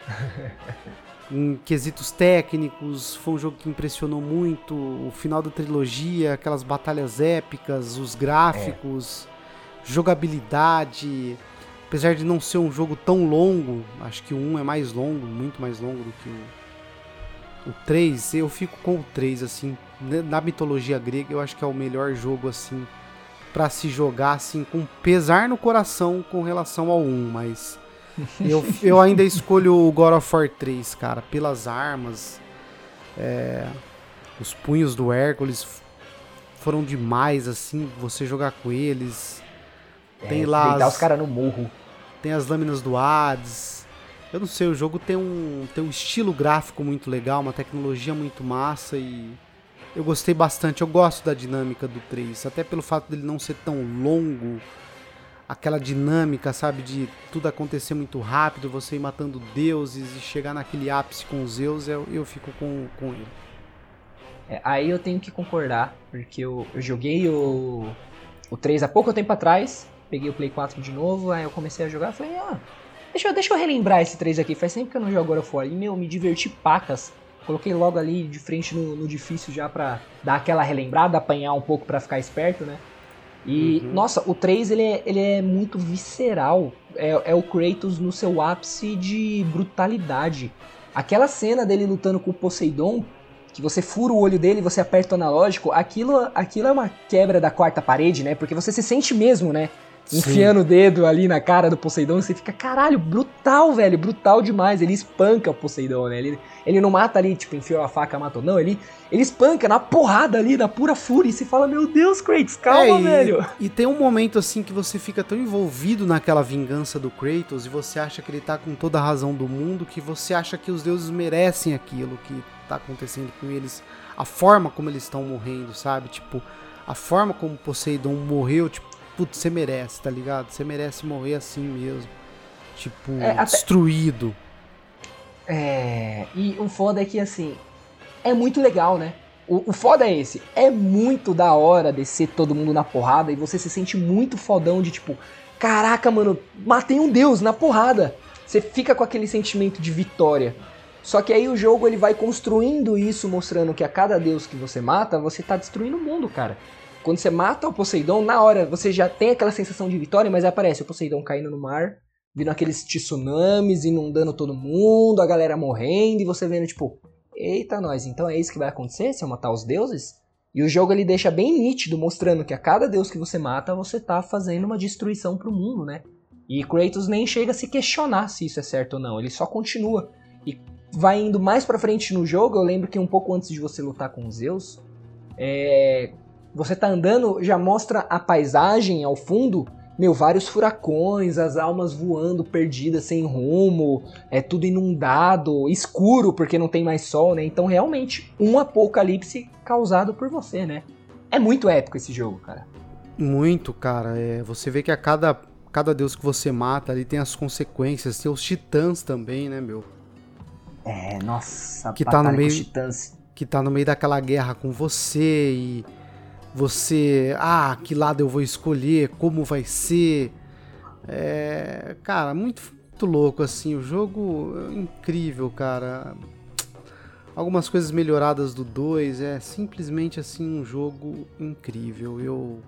em quesitos técnicos, foi um jogo que impressionou muito. O final da trilogia, aquelas batalhas épicas, os gráficos, é. Jogabilidade. Apesar de não ser um jogo tão longo, acho que o 1 é mais longo, muito mais longo do que o, o 3. Eu fico com o 3, assim. Na mitologia grega, eu acho que é o melhor jogo, assim, para se jogar, assim, com pesar no coração com relação ao 1, mas eu, eu ainda escolho o God of War 3, cara, pelas armas. É, os punhos do Hércules foram demais, assim, você jogar com eles. É, tem lá. Deitar as... os caras no morro. Tem as lâminas do Hades. Eu não sei, o jogo tem um, tem um estilo gráfico muito legal, uma tecnologia muito massa e eu gostei bastante. Eu gosto da dinâmica do 3, até pelo fato dele não ser tão longo aquela dinâmica, sabe, de tudo acontecer muito rápido, você ir matando deuses e chegar naquele ápice com os Zeus, eu, eu fico com, com ele. É, aí eu tenho que concordar, porque eu, eu joguei o, o 3 há pouco tempo atrás, peguei o Play 4 de novo, aí eu comecei a jogar falei, ah, deixa, deixa eu relembrar esse 3 aqui, faz tempo que eu não jogo agora fora. E, meu, me diverti pacas. Coloquei logo ali de frente no, no difícil já pra dar aquela relembrada, apanhar um pouco para ficar esperto, né? E, uhum. nossa, o 3 ele é, ele é muito visceral. É, é o Kratos no seu ápice de brutalidade. Aquela cena dele lutando com o Poseidon, que você fura o olho dele e você aperta o analógico, aquilo, aquilo é uma quebra da quarta parede, né? Porque você se sente mesmo, né? Enfiando o dedo ali na cara do Poseidon, você fica, caralho, brutal, velho, brutal demais. Ele espanca o Poseidon, né? Ele, ele não mata ali, tipo, enfiou a faca, matou. Não, ele, ele espanca na porrada ali, na pura fúria. E você fala, meu Deus, Kratos, calma, é, velho. E, e tem um momento assim que você fica tão envolvido naquela vingança do Kratos e você acha que ele tá com toda a razão do mundo, que você acha que os deuses merecem aquilo que tá acontecendo com eles. A forma como eles estão morrendo, sabe? Tipo, a forma como Poseidon morreu, tipo, putz, você merece, tá ligado? Você merece morrer assim mesmo. Tipo, é, até... destruído. É. E o foda é que, assim, é muito legal, né? O, o foda é esse. É muito da hora descer todo mundo na porrada e você se sente muito fodão de tipo, caraca, mano, matei um deus na porrada. Você fica com aquele sentimento de vitória. Só que aí o jogo ele vai construindo isso, mostrando que a cada deus que você mata, você tá destruindo o mundo, cara. Quando você mata o Poseidon, na hora você já tem aquela sensação de vitória, mas aparece o Poseidon caindo no mar, vindo aqueles tsunamis, inundando todo mundo, a galera morrendo, e você vendo, tipo, eita nós, então é isso que vai acontecer se eu matar os deuses? E o jogo ele deixa bem nítido, mostrando que a cada deus que você mata, você tá fazendo uma destruição pro mundo, né? E Kratos nem chega a se questionar se isso é certo ou não, ele só continua. E vai indo mais pra frente no jogo, eu lembro que um pouco antes de você lutar com Zeus, é, você tá andando, já mostra a paisagem ao fundo, meu, vários furacões, as almas voando perdidas sem rumo, é tudo inundado, escuro porque não tem mais sol, né? Então realmente um apocalipse causado por você, né? É muito épico esse jogo, cara. Muito, cara. É, você vê que a cada, cada deus que você mata ali tem as consequências, tem os titãs também, né, meu? É, nossa, que tá no meio que tá no meio daquela guerra com você e você, ah, que lado eu vou escolher, como vai ser. É, cara, muito, muito louco assim, o jogo é incrível, cara. Algumas coisas melhoradas do 2, é simplesmente assim um jogo incrível. Eu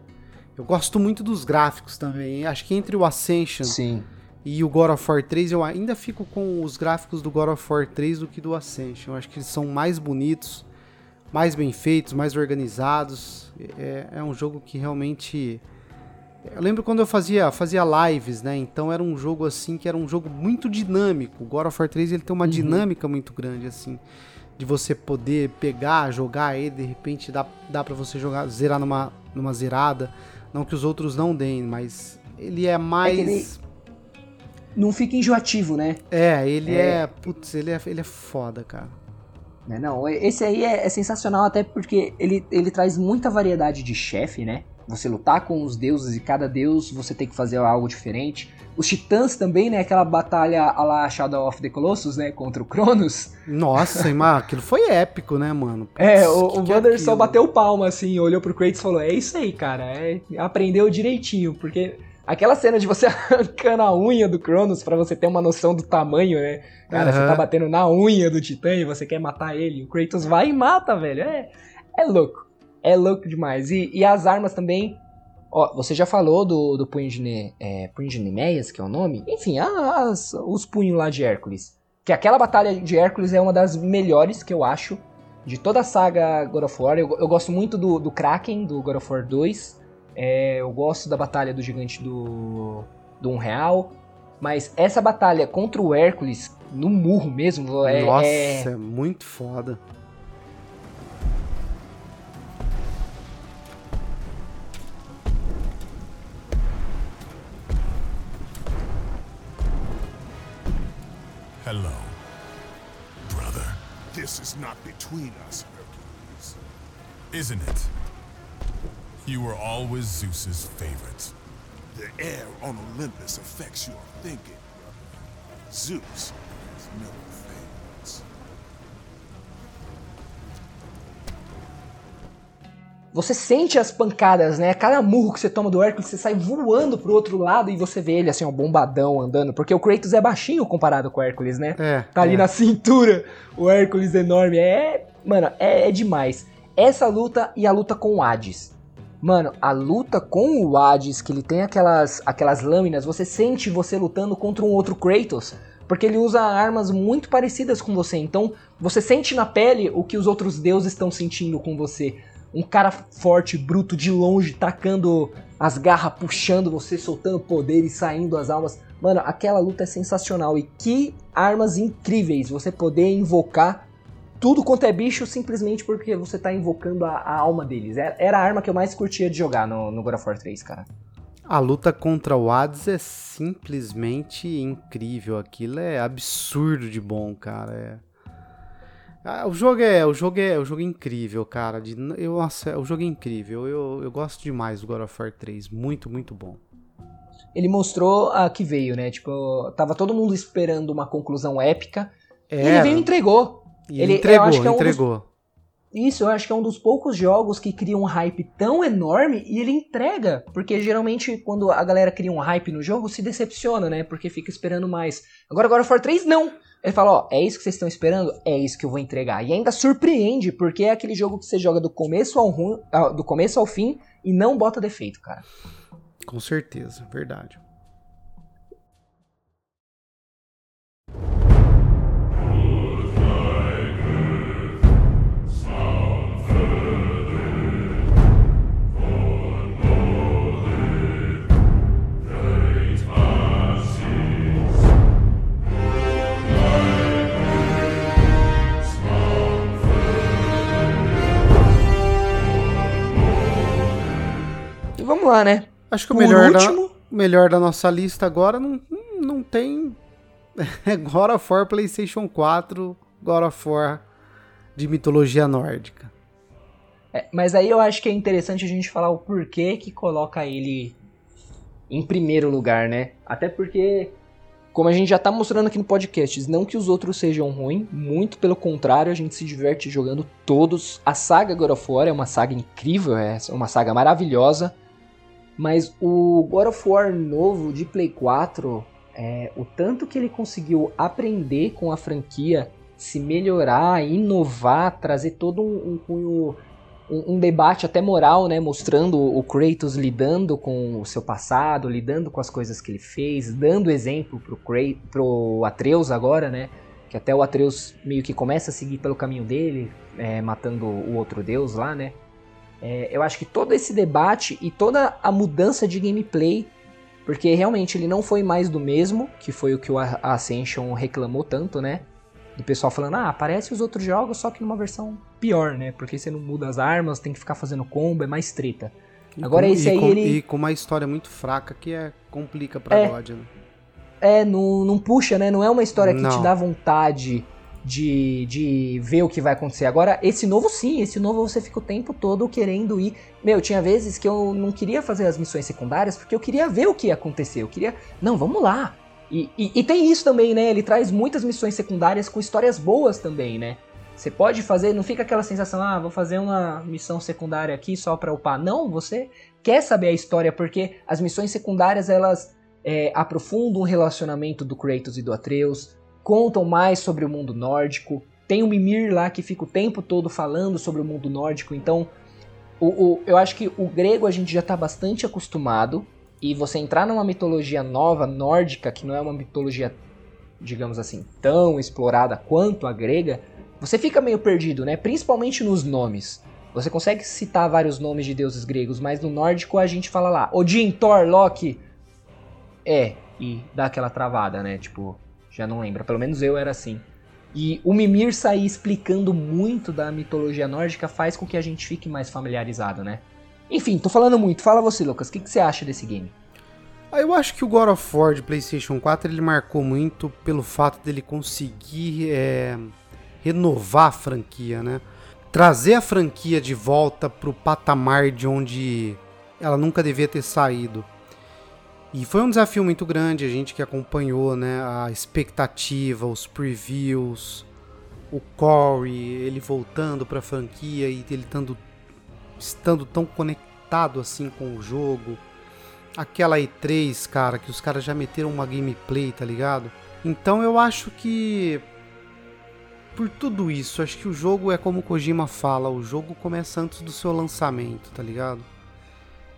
eu gosto muito dos gráficos também. Acho que entre o Ascension Sim. e o God of War 3, eu ainda fico com os gráficos do God of War 3 do que do Ascension. Eu acho que eles são mais bonitos mais bem feitos, mais organizados. É, é um jogo que realmente. Eu lembro quando eu fazia, fazia lives, né? Então era um jogo assim que era um jogo muito dinâmico. O God of War 3 ele tem uma uhum. dinâmica muito grande, assim. de você poder pegar, jogar ele, de repente dá, dá para você jogar, zerar numa, numa zerada. Não que os outros não deem, mas ele é mais. É ele não fica enjoativo, né? É, ele é. é putz, ele é, ele é foda, cara. Né, não, esse aí é, é, sensacional até porque ele, ele traz muita variedade de chefe, né? Você lutar com os deuses e cada deus você tem que fazer algo diferente. Os titãs também, né? Aquela batalha a la Shadow of the Colossus, né? Contra o Cronos. Nossa, mas aquilo foi épico, né, mano? é, o, o Wander é só bateu palma, assim, olhou pro Kratos e falou: É isso aí, cara. É, aprendeu direitinho, porque Aquela cena de você arrancando a unha do Cronos para você ter uma noção do tamanho, né? Cara, uhum. você tá batendo na unha do Titã e você quer matar ele. O Kratos vai e mata, velho. É, é louco. É louco demais. E, e as armas também. Ó, você já falou do, do punho de, ne, é, punho de Nemeias, que é o nome? Enfim, as, os punhos lá de Hércules. Que aquela batalha de Hércules é uma das melhores que eu acho de toda a saga God of War. Eu, eu gosto muito do, do Kraken, do God of War 2. É, eu gosto da batalha do gigante do, do um real. Mas essa batalha contra o Hércules, no murro mesmo, é. Nossa, é, é muito foda. Hello, brother. This is not between us, Hercules. Isn't it? You were always Zeus's favorite. The air on Olympus affects your thinking, brother. Zeus is no favorites. Você sente as pancadas, né? Cada murro que você toma do Hércules, você sai voando pro outro lado e você vê ele assim, ó, bombadão andando. Porque o Kratos é baixinho comparado com o Hércules, né? É. Tá ali é. na cintura, o Hércules enorme. É. Mano, é, é demais. Essa luta e a luta com o Hades. Mano, a luta com o Hades, que ele tem aquelas, aquelas lâminas, você sente você lutando contra um outro Kratos. Porque ele usa armas muito parecidas com você. Então, você sente na pele o que os outros deuses estão sentindo com você. Um cara forte, bruto, de longe, tacando as garras, puxando você, soltando poder e saindo as almas. Mano, aquela luta é sensacional. E que armas incríveis você poder invocar tudo quanto é bicho simplesmente porque você tá invocando a, a alma deles. Era, era, a arma que eu mais curtia de jogar no, no God of War 3, cara. A luta contra o Hades é simplesmente incrível. Aquilo é absurdo de bom, cara. É... Ah, o jogo é, o jogo é, o jogo é incrível, cara. De, eu, nossa, o jogo é incrível. Eu, eu gosto demais do God of War 3. Muito, muito bom. Ele mostrou a que veio, né? Tipo, tava todo mundo esperando uma conclusão épica. E ele veio e entregou. E ele entregou, é entregou. Um dos... Isso, eu acho que é um dos poucos jogos que cria um hype tão enorme e ele entrega. Porque geralmente quando a galera cria um hype no jogo, se decepciona, né? Porque fica esperando mais. Agora, agora For 3, não! Ele fala, ó, é isso que vocês estão esperando? É isso que eu vou entregar. E ainda surpreende, porque é aquele jogo que você joga do começo ao, rum, do começo ao fim e não bota defeito, cara. Com certeza, verdade. Vamos lá, né? Acho que o melhor, último... da, melhor da nossa lista agora não, não tem. É God of War PlayStation 4, God of War de mitologia nórdica. É, mas aí eu acho que é interessante a gente falar o porquê que coloca ele em primeiro lugar, né? Até porque, como a gente já tá mostrando aqui no podcast, não que os outros sejam ruins, muito pelo contrário, a gente se diverte jogando todos. A saga God of War é uma saga incrível, é uma saga maravilhosa. Mas o God of War novo de Play 4, é, o tanto que ele conseguiu aprender com a franquia, se melhorar, inovar, trazer todo um, um, um, um debate até moral, né? Mostrando o Kratos lidando com o seu passado, lidando com as coisas que ele fez, dando exemplo pro, Kratos, pro Atreus agora, né? Que até o Atreus meio que começa a seguir pelo caminho dele, é, matando o outro deus lá, né? É, eu acho que todo esse debate e toda a mudança de gameplay, porque realmente ele não foi mais do mesmo, que foi o que o Ascension reclamou tanto, né? do pessoal falando, ah, parece os outros jogos, só que numa versão pior, né? Porque você não muda as armas, tem que ficar fazendo combo, é mais treta. E Agora com, esse aí, com, ele... E com uma história muito fraca que é complica pra É. God, né? É, não, não puxa, né? Não é uma história que te dá vontade de, de ver o que vai acontecer. Agora, esse novo sim, esse novo você fica o tempo todo querendo ir. Meu, tinha vezes que eu não queria fazer as missões secundárias porque eu queria ver o que ia acontecer. Eu queria. Não, vamos lá. E, e, e tem isso também, né? Ele traz muitas missões secundárias com histórias boas também, né? Você pode fazer, não fica aquela sensação, ah, vou fazer uma missão secundária aqui só pra upar. Não, você quer saber a história porque as missões secundárias elas é, aprofundam o relacionamento do Kratos e do Atreus, contam mais sobre o mundo nórdico. Tem o Mimir lá que fica o tempo todo falando sobre o mundo nórdico, então o, o- eu acho que o grego a gente já está bastante acostumado. E você entrar numa mitologia nova, nórdica, que não é uma mitologia, digamos assim, tão explorada quanto a grega, você fica meio perdido, né? Principalmente nos nomes. Você consegue citar vários nomes de deuses gregos, mas no nórdico a gente fala lá, Odin, Thor, Loki. É, e dá aquela travada, né? Tipo, já não lembra. Pelo menos eu era assim. E o Mimir sair explicando muito da mitologia nórdica faz com que a gente fique mais familiarizado, né? Enfim, tô falando muito. Fala você, Lucas, o que, que você acha desse game? Ah, Eu acho que o God of War de PlayStation 4 ele marcou muito pelo fato dele conseguir é, renovar a franquia, né? Trazer a franquia de volta pro patamar de onde ela nunca devia ter saído. E foi um desafio muito grande, a gente que acompanhou, né, a expectativa, os previews, o Corey, ele voltando pra franquia e ele estando, estando tão conectado assim com o jogo. Aquela E3, cara, que os caras já meteram uma gameplay, tá ligado? Então eu acho que por tudo isso, acho que o jogo é como o Kojima fala, o jogo começa antes do seu lançamento, tá ligado?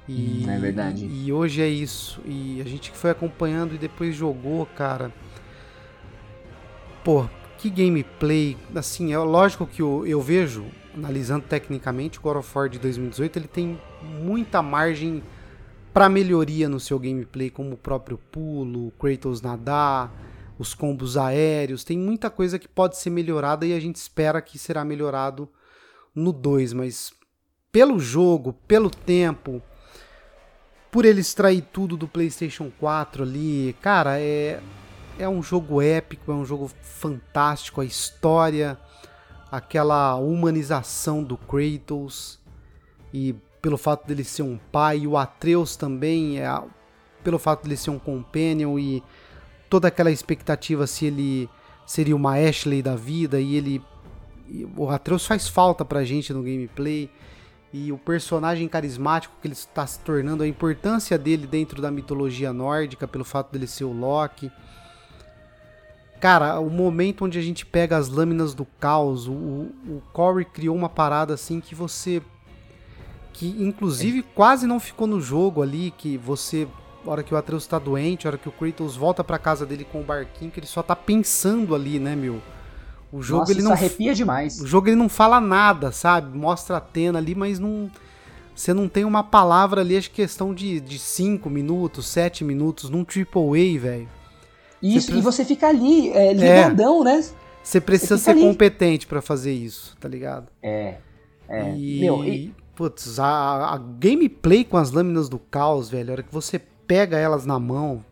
E, é verdade. E, hoje é isso. E a gente que foi acompanhando e depois jogou, cara. Pô, que gameplay. Assim, é lógico que eu, eu vejo, analisando tecnicamente, o God of War de 2018 ele tem muita margem para melhoria no seu gameplay, como o próprio pulo, o Kratos nadar, os combos aéreos, tem muita coisa que pode ser melhorada e a gente espera que será melhorado no 2, mas pelo jogo, pelo tempo, por ele extrair tudo do PlayStation 4 ali, cara, é é um jogo épico, é um jogo fantástico, a história, aquela humanização do Kratos e pelo fato dele ser um pai, e o Atreus também, é, pelo fato dele ser um companion e toda aquela expectativa se ele seria uma Ashley da vida e ele o Atreus faz falta pra gente no gameplay e o personagem carismático que ele está se tornando, a importância dele dentro da mitologia nórdica pelo fato dele ser o Loki. Cara, o momento onde a gente pega as lâminas do caos, o, o Corey criou uma parada assim que você que inclusive quase não ficou no jogo ali, que você, hora que o Atreus tá doente, hora que o Kratos volta pra casa dele com o barquinho, que ele só tá pensando ali, né, meu? O jogo Nossa, ele não arrepia demais. o jogo ele não fala nada, sabe? Mostra a Atena ali, mas não você não tem uma palavra ali, acho que questão de 5 minutos, 7 minutos num AAA, velho. Isso, Você e você fica ali, é, ligadão, né? Você precisa Você ser ali. competente pra fazer isso, tá ligado? É. É. E, Meu, e- putz, a, a gameplay com as lâminas do caos, velho, a hora que você pega elas na mão,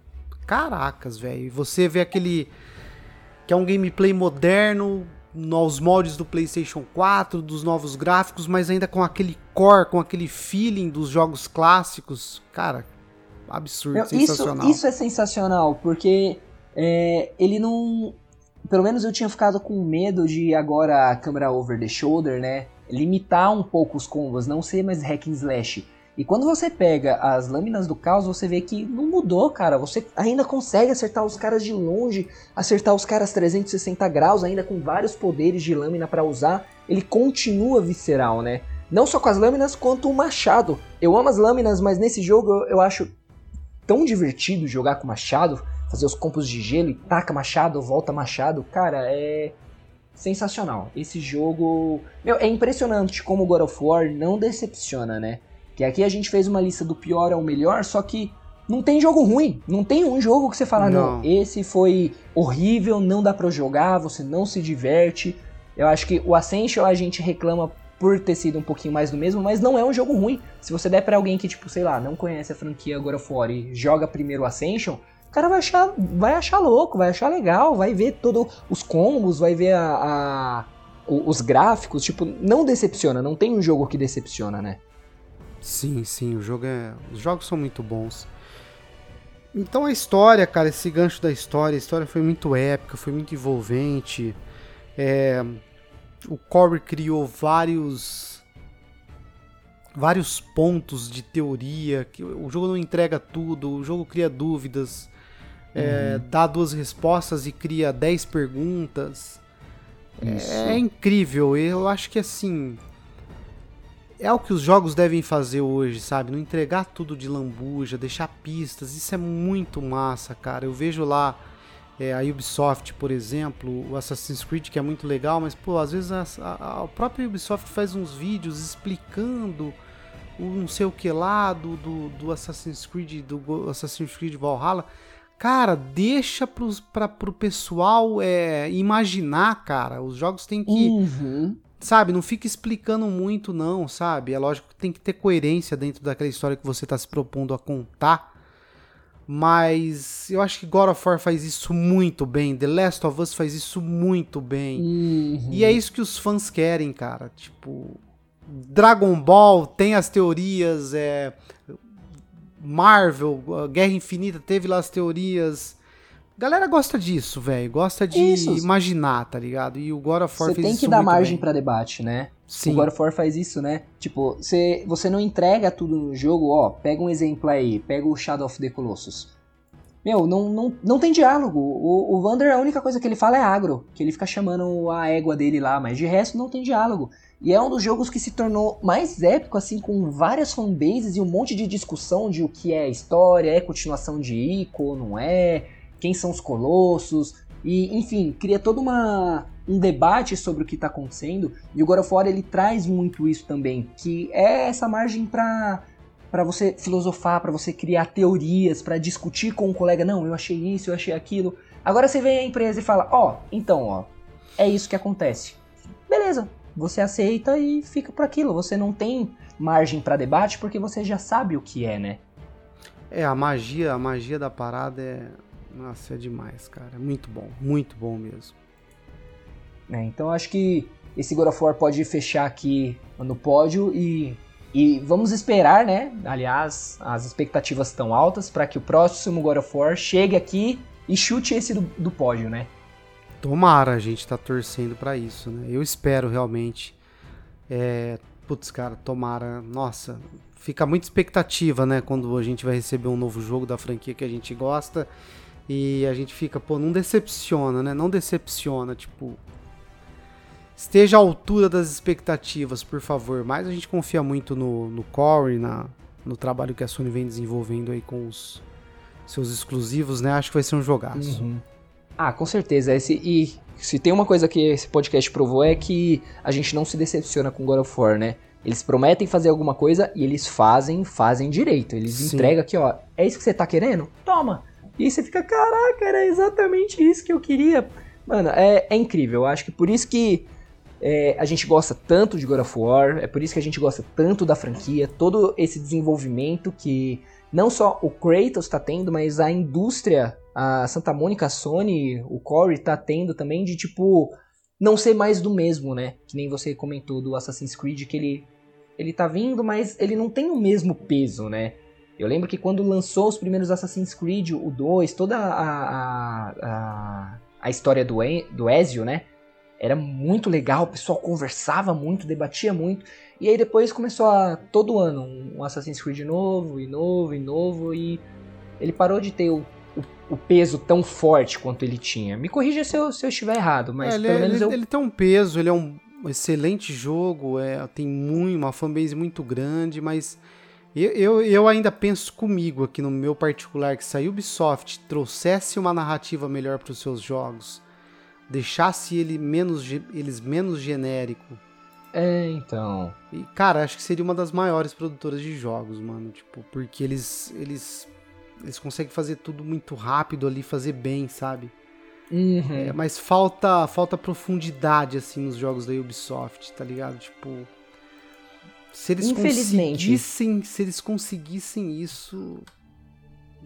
caracas, velho, e você vê aquele que é um gameplay moderno nos moldes do PlayStation 4, dos novos gráficos, mas ainda com aquele core, com aquele feeling dos jogos clássicos, cara, absurdo, isso, sensacional. isso é sensacional, porque é, ele não. Pelo menos eu tinha ficado com medo de agora a câmera over the shoulder, né? Limitar um pouco os combos, não ser mais hack and slash. E quando você pega as lâminas do caos, você vê que não mudou, cara. Você ainda consegue acertar os caras de longe, acertar os caras 360 graus, ainda com vários poderes de lâmina pra usar. Ele continua visceral, né? Não só com as lâminas, quanto o machado. Eu amo as lâminas, mas nesse jogo eu, acho tão divertido jogar com machado, fazer os combos de gelo e taca machado, volta machado. Cara, é sensacional. Esse jogo, meu, é impressionante como God of War não decepciona, né? Que aqui a gente fez uma lista do pior ao melhor, só que não tem jogo ruim. Não tem um jogo que você fala, não, não esse foi horrível, não dá pra jogar, você não se diverte. Eu acho que o Ascension a gente reclama por ter sido um pouquinho mais do mesmo, mas não é um jogo ruim. Se você der para alguém que, tipo, sei lá, não conhece a franquia agora fora e joga primeiro o Ascension, o cara vai achar, vai achar louco, vai achar legal, vai ver todos os combos, vai ver a, a, os gráficos, tipo, não decepciona, não tem um jogo que decepciona, né? Sim, sim, o jogo é, os jogos são muito bons. Então a história, cara, esse gancho da história, a história foi muito épica, foi muito envolvente. É, o Corey criou vários vários pontos de teoria que o jogo não entrega tudo, o jogo cria dúvidas, é, uhum. dá duas respostas e cria dez perguntas. É, é incrível, eu acho que assim é o que os jogos devem fazer hoje, sabe? Não entregar tudo de lambuja, deixar pistas, isso é muito massa, cara. Eu vejo lá é, a Ubisoft, por exemplo, o Assassin's Creed, que é muito legal, mas, pô, às vezes a, a, a própria Ubisoft faz uns vídeos explicando o não sei o que lá do, do, do Assassin's Creed, do Assassin's Creed Valhalla. Cara, deixa pros, pra, pro pessoal é, imaginar, cara. Os jogos têm que. Uhum. Sabe, não fica explicando muito, não, sabe? É lógico que tem que ter coerência dentro daquela história que você está se propondo a contar. Mas eu acho que God of War faz isso muito bem. The Last of Us faz isso muito bem. Uhum. E é isso que os fãs querem, cara. Tipo, Dragon Ball tem as teorias, é, Marvel, Guerra Infinita teve lá as teorias. Galera gosta disso, velho. Gosta de isso. imaginar, tá ligado? E o God of War Você tem que dar margem para debate, né? Sim. O God of War faz isso, né? Tipo, você, você não entrega tudo no jogo, ó. Pega um exemplo aí, pega o Shadow of the Colossus. Meu, não, não, não tem diálogo. O, o Wander, a única coisa que ele fala é agro, que ele fica chamando a égua dele lá, mas de resto não tem diálogo. E é um dos jogos que se tornou mais épico, assim, com várias fanbases e um monte de discussão de o que é história, é continuação de Ico, não é, quem são os colossos, e enfim, cria todo uma, um debate sobre o que está acontecendo, e o God of War ele traz muito isso também, que é essa margem para para você filosofar, para você criar teorias, para discutir com um colega, não, eu achei isso, eu achei aquilo. Agora você vem à empresa e fala, ó, oh, então, ó, é isso que acontece. Beleza, você aceita e fica por aquilo. Você não tem margem para debate porque você já sabe o que é, né? É, a magia, a magia da parada é nossa, é demais, cara. É muito bom, muito bom mesmo. É, então acho que esse God of War pode fechar aqui no pódio e, e vamos esperar, né? Aliás, as expectativas estão altas para que o próximo God of War chegue aqui e chute esse do, do pódio, né? Tomara, a gente tá torcendo para isso, né? Eu espero realmente. É, putz, cara, tomara. Nossa, fica muita expectativa, né? Quando a gente vai receber um novo jogo da franquia que a gente gosta. E a gente fica, pô, não decepciona, né? Não decepciona, tipo. Esteja à altura das expectativas, por favor. Mas a gente confia muito no, no Corey, na, no trabalho que a Sony vem desenvolvendo aí com os seus exclusivos, né? Acho que vai ser um jogaço. Uhum. Ah, com certeza. Esse, e se tem uma coisa que esse podcast provou é que a gente não se decepciona com God of War, né? Eles prometem fazer alguma coisa e eles fazem, fazem direito. Eles Sim. entregam aqui, ó. É isso que você tá querendo? Toma! E você fica, caraca, era exatamente isso que eu queria. Mano, é, é incrível. Eu acho que por isso que é, a gente gosta tanto de God of War, é por isso que a gente gosta tanto da franquia, todo esse desenvolvimento que não só o Kratos está tendo, mas a indústria, a Santa Mônica, a Sony, o Corey tá tendo também de tipo não ser mais do mesmo, né? Que nem você comentou do Assassin's Creed que ele ele tá vindo, mas ele não tem o mesmo peso, né? Eu lembro que quando lançou os primeiros Assassin's Creed, o 2, toda a, a, a, história do, do Ezio, né? Era muito legal, o pessoal conversava muito, debatia muito. E aí depois começou a todo ano um Assassin's Creed novo, e novo, e novo, e ele parou de ter o, o, o peso tão forte quanto ele tinha. Me corrija se eu, se eu estiver errado, mas é, pelo ele, menos ele, eu... ele tem um peso, ele é um excelente jogo, é, tem muito, uma fanbase muito grande, mas eu, eu, eu, ainda penso comigo aqui no meu particular que se a Ubisoft trouxesse uma narrativa melhor para os seus jogos, deixasse ele menos, eles menos genérico. É, então. E, cara, acho que seria uma das maiores produtoras de jogos, mano. Tipo, porque eles. eles eles conseguem fazer tudo muito rápido ali, fazer bem, sabe? Uhum. É, mas falta falta profundidade assim nos jogos da Ubisoft, tá ligado? Tipo, se eles conseguissem, se eles conseguissem isso,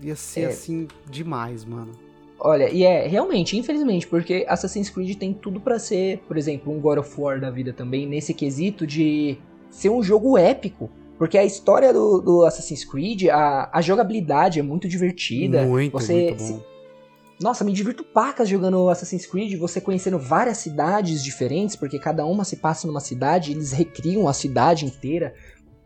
ia ser É. assim demais, mano. Olha, e é, realmente, infelizmente, porque Assassin's Creed tem tudo pra ser, por exemplo, um God of War da vida também, nesse quesito de ser um jogo épico. Porque a história do, do Assassin's Creed, a, a jogabilidade é muito divertida. Muito, você muito bom. Nossa, me divirto pacas jogando Assassin's Creed, você conhecendo várias cidades diferentes, porque cada uma se passa numa cidade, eles recriam a cidade inteira.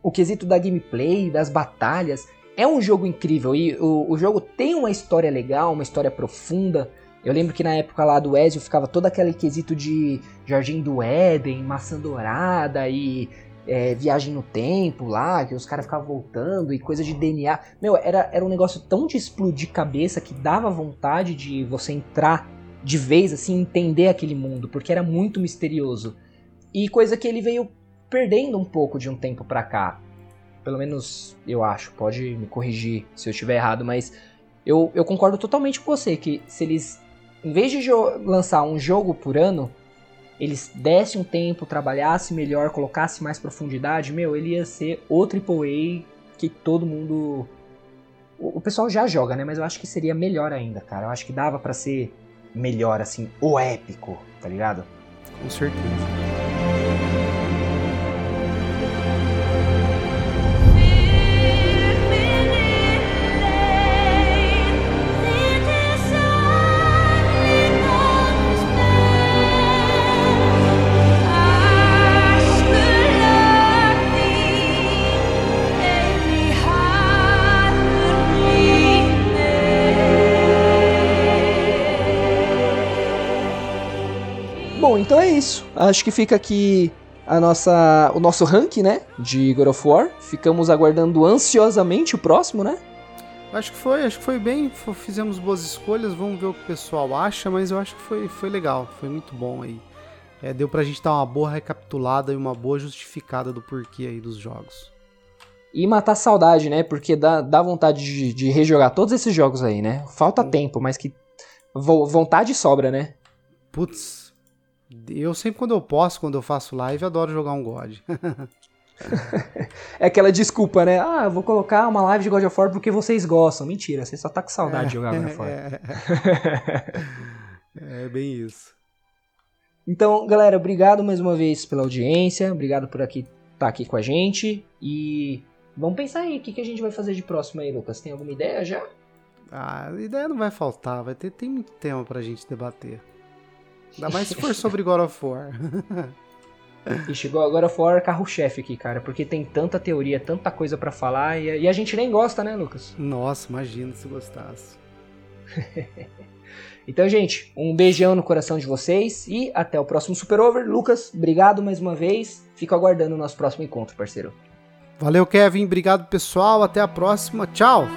O quesito da gameplay, das batalhas, é um jogo incrível e o, o jogo tem uma história legal, uma história profunda. Eu lembro que na época lá do Ezio ficava todo aquele quesito de Jardim do Éden, maçã dourada e é, viagem no tempo lá, que os caras ficavam voltando e coisa de DNA. Meu, era, era um negócio tão de explodir cabeça que dava vontade de você entrar de vez, assim, entender aquele mundo, porque era muito misterioso. E coisa que ele veio perdendo um pouco de um tempo pra cá. Pelo menos eu acho, pode me corrigir se eu estiver errado, mas eu, eu concordo totalmente com você que se eles, em vez de lançar um jogo por ano, eles dessem um tempo, trabalhassem melhor, colocassem mais profundidade, meu, ele ia ser o AAA que todo mundo. O, pessoal já joga, né? Mas eu acho que seria melhor ainda, cara. Eu acho que dava pra ser melhor, assim, o épico, tá ligado? Com certeza. Isso. Acho que fica aqui a nossa, o nosso ranking, né, de God of War. Ficamos aguardando ansiosamente o próximo, né? Acho que foi, acho que foi bem, fizemos boas escolhas, vamos ver o que o pessoal acha, mas eu acho que foi, foi legal, foi muito bom aí. É, deu pra gente dar uma boa recapitulada e uma boa justificada do porquê aí dos jogos. E matar saudade, né? Porque dá, dá vontade de, de rejogar todos esses jogos aí, né? Falta tempo, mas que vo- vontade sobra, né? Putz, eu sempre quando eu posso, quando eu faço live, adoro jogar um God. É aquela desculpa, né? Ah, eu vou colocar uma live de God of War porque vocês gostam. Mentira, você só tá com saudade de jogar God of War. É, é bem isso. Então, galera, obrigado mais uma vez pela audiência, obrigado por aqui estar aqui com a gente e vamos pensar aí, o que, que a gente vai fazer de próximo aí, Lucas? Tem alguma ideia já? Ah, a ideia não vai faltar, vai ter tem muito tema pra gente debater. Ainda mais se for sobre God of War. E chegou agora fora carro-chefe aqui, cara, porque tem tanta teoria, tanta coisa pra falar e, e a gente nem gosta, né, Lucas? Nossa, imagina se gostasse. Então, gente, um beijão no coração de vocês e até o próximo Super Over. Lucas, obrigado mais uma vez. Fico aguardando o nosso próximo encontro, parceiro. Valeu, Kevin. Obrigado, pessoal. Até a próxima. Tchau.